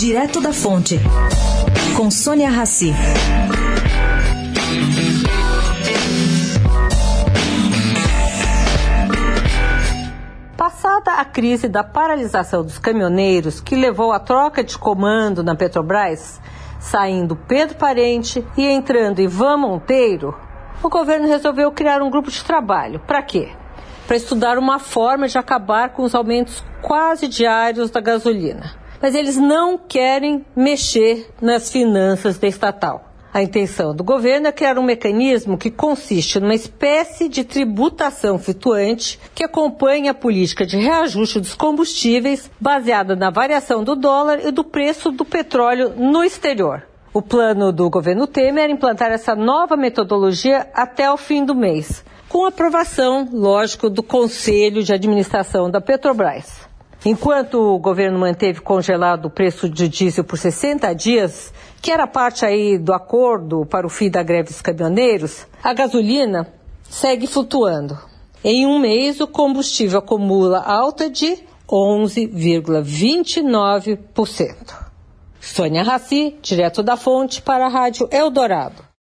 Direto da Fonte, com Sônia Rassi. Passada a crise da paralisação dos caminhoneiros, que levou à troca de comando na Petrobras, saindo Pedro Parente e entrando Ivan Monteiro, o governo resolveu criar um grupo de trabalho. Para quê? Para estudar uma forma de acabar com os aumentos quase diários da gasolina. Mas eles não querem mexer nas finanças da estatal. A intenção do governo é criar um mecanismo que consiste numa espécie de tributação flutuante que acompanha a política de reajuste dos combustíveis baseada na variação do dólar e do preço do petróleo no exterior. O plano do governo Temer era implantar essa nova metodologia até o fim do mês, com aprovação, lógico, do Conselho de Administração da Petrobras. Enquanto o governo manteve congelado o preço de diesel por 60 dias, que era parte aí do acordo para o fim da greve dos caminhoneiros, a gasolina segue flutuando. Em um mês, o combustível acumula alta de 11,29%. Sônia Raci, direto da fonte para a Rádio Eldorado.